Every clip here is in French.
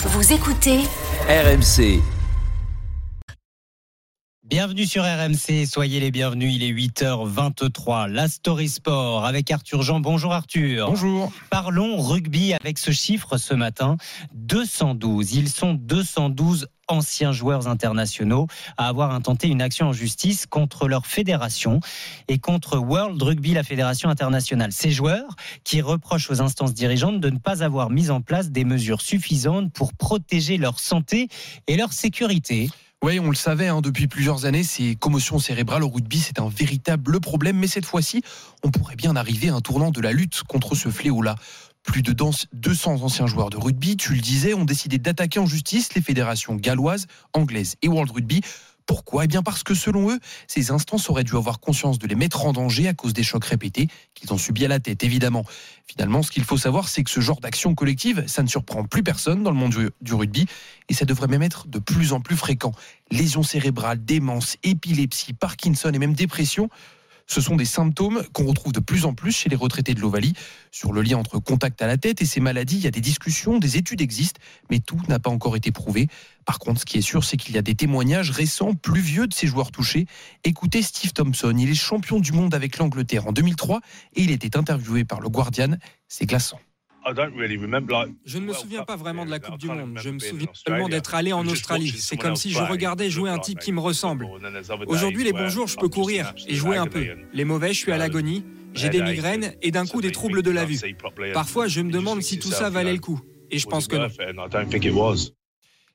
Vous écoutez RMC. Bienvenue sur RMC, soyez les bienvenus, il est 8h23, la Story Sport avec Arthur Jean. Bonjour Arthur. Bonjour. Parlons rugby avec ce chiffre ce matin, 212. Ils sont 212 anciens joueurs internationaux à avoir intenté une action en justice contre leur fédération et contre World Rugby, la fédération internationale. Ces joueurs qui reprochent aux instances dirigeantes de ne pas avoir mis en place des mesures suffisantes pour protéger leur santé et leur sécurité. Oui, on le savait hein, depuis plusieurs années, ces commotions cérébrales au rugby, c'est un véritable problème. Mais cette fois-ci, on pourrait bien arriver à un tournant de la lutte contre ce fléau-là. Plus de 200 anciens joueurs de rugby, tu le disais, ont décidé d'attaquer en justice les fédérations galloises, anglaises et World Rugby pourquoi? Eh bien parce que selon eux, ces instances auraient dû avoir conscience de les mettre en danger à cause des chocs répétés qu'ils ont subis à la tête, évidemment. Finalement, ce qu'il faut savoir, c'est que ce genre d'action collective, ça ne surprend plus personne dans le monde du, rugby, et ça devrait même être de plus en plus fréquent. Lésions cérébrales, démence, épilepsie, Parkinson et même dépression, ce sont des symptômes qu'on retrouve de plus en plus chez les retraités de l'Ovalie. Sur le lien entre contact à la tête et ces maladies, il y a des discussions, des études existent, mais tout n'a pas encore été prouvé. Par contre, ce qui est sûr, c'est qu'il y a des témoignages récents, plus vieux de ces joueurs touchés. Écoutez Steve Thompson, il est champion du monde avec l'Angleterre en 2003 et il était interviewé par le Guardian. C'est glaçant. Je ne me souviens pas vraiment de la Coupe du Monde. Je me souviens seulement d'être allé en Australie. C'est comme si je regardais jouer un type qui me ressemble. Aujourd'hui, les bons jours, je peux courir et jouer un peu. Les mauvais, je suis à l'agonie. J'ai des migraines et d'un coup des troubles de la vue. Parfois, je me demande si tout ça valait le coup. Et je pense que non.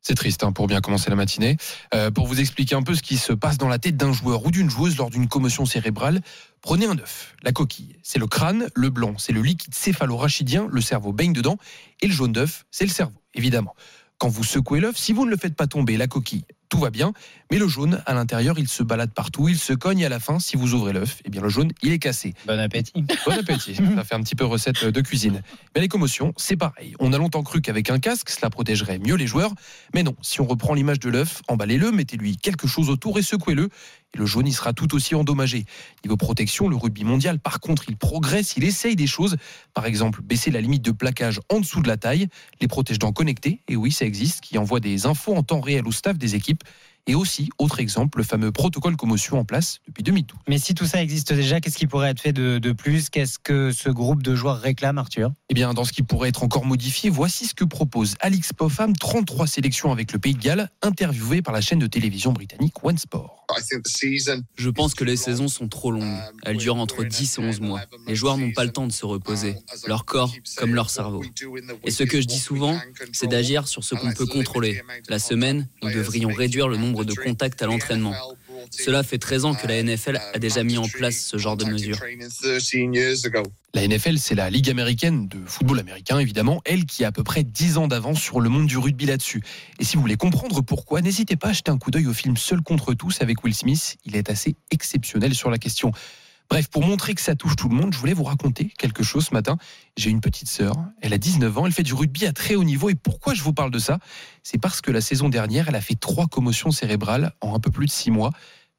C'est triste hein, pour bien commencer la matinée. Euh, pour vous expliquer un peu ce qui se passe dans la tête d'un joueur ou d'une joueuse lors d'une commotion cérébrale, prenez un œuf. La coquille, c'est le crâne, le blanc, c'est le liquide céphalo-rachidien, le cerveau baigne dedans, et le jaune d'œuf, c'est le cerveau, évidemment. Quand vous secouez l'œuf, si vous ne le faites pas tomber, la coquille, tout va bien. Mais le jaune, à l'intérieur, il se balade partout, il se cogne à la fin, si vous ouvrez l'œuf, eh bien le jaune, il est cassé. Bon appétit. Bon appétit. Ça fait un petit peu recette de cuisine. Mais les commotions, c'est pareil. On a longtemps cru qu'avec un casque, cela protégerait mieux les joueurs. Mais non, si on reprend l'image de l'œuf, emballez-le, mettez-lui quelque chose autour et secouez-le. Et le jaune, il sera tout aussi endommagé. Niveau protection, le rugby mondial, par contre, il progresse, il essaye des choses. Par exemple, baisser la limite de plaquage en dessous de la taille, les protège-dents connectés, et oui, ça existe, qui envoient des infos en temps réel au staff des équipes. Et aussi, autre exemple, le fameux protocole commotion en place depuis 2012. Mais si tout ça existe déjà, qu'est-ce qui pourrait être fait de, plus? Qu'est-ce que ce groupe de joueurs réclame, Arthur? Eh bien, dans ce qui pourrait être encore modifié, voici ce que propose Alix Popham, 33 sélections avec le Pays de Galles, interviewé par la chaîne de télévision britannique One Sport. Je pense que les saisons sont trop longues. Elles durent entre 10 et 11 mois. Les joueurs n'ont pas le temps de se reposer, leur corps comme leur cerveau. Et ce que je dis souvent, c'est d'agir sur ce qu'on peut contrôler. La semaine, nous devrions réduire le nombre de contacts à l'entraînement. Cela fait 13 ans que la NFL a déjà mis en place ce genre de mesures. La NFL, c'est la Ligue américaine de football américain, évidemment, elle qui a à peu près 10 ans d'avance sur le monde du rugby là-dessus. Et si vous voulez comprendre pourquoi, n'hésitez pas à jeter un coup d'œil au film Seul contre tous avec Will Smith. Il est assez exceptionnel sur la question. Bref, pour montrer que ça touche tout le monde, je voulais vous raconter quelque chose ce matin. J'ai une petite sœur, elle a 19 ans, elle fait du rugby à très haut niveau. Et pourquoi je vous parle de ça? C'est parce que la saison dernière, elle a fait trois commotions cérébrales en un peu plus de 6 mois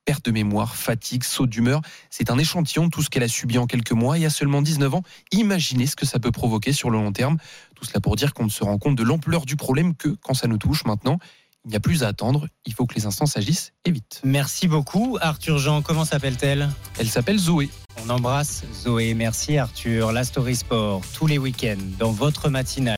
perte de mémoire, fatigue, saut d'humeur. C'est un échantillon de tout ce qu'elle a subi en quelques mois et à seulement 19 ans. Imaginez ce que ça peut provoquer sur le long terme. Tout cela pour dire qu'on ne se rend compte de l'ampleur du problème que quand ça nous touche maintenant. Il n'y a plus à attendre, il faut que les instances agissent et vite. Merci beaucoup. Arthur Jean, comment s'appelle-t-elle? Elle s'appelle Zoé. On embrasse Zoé. Merci Arthur. La Story Sport, tous les week-ends, dans votre matinale.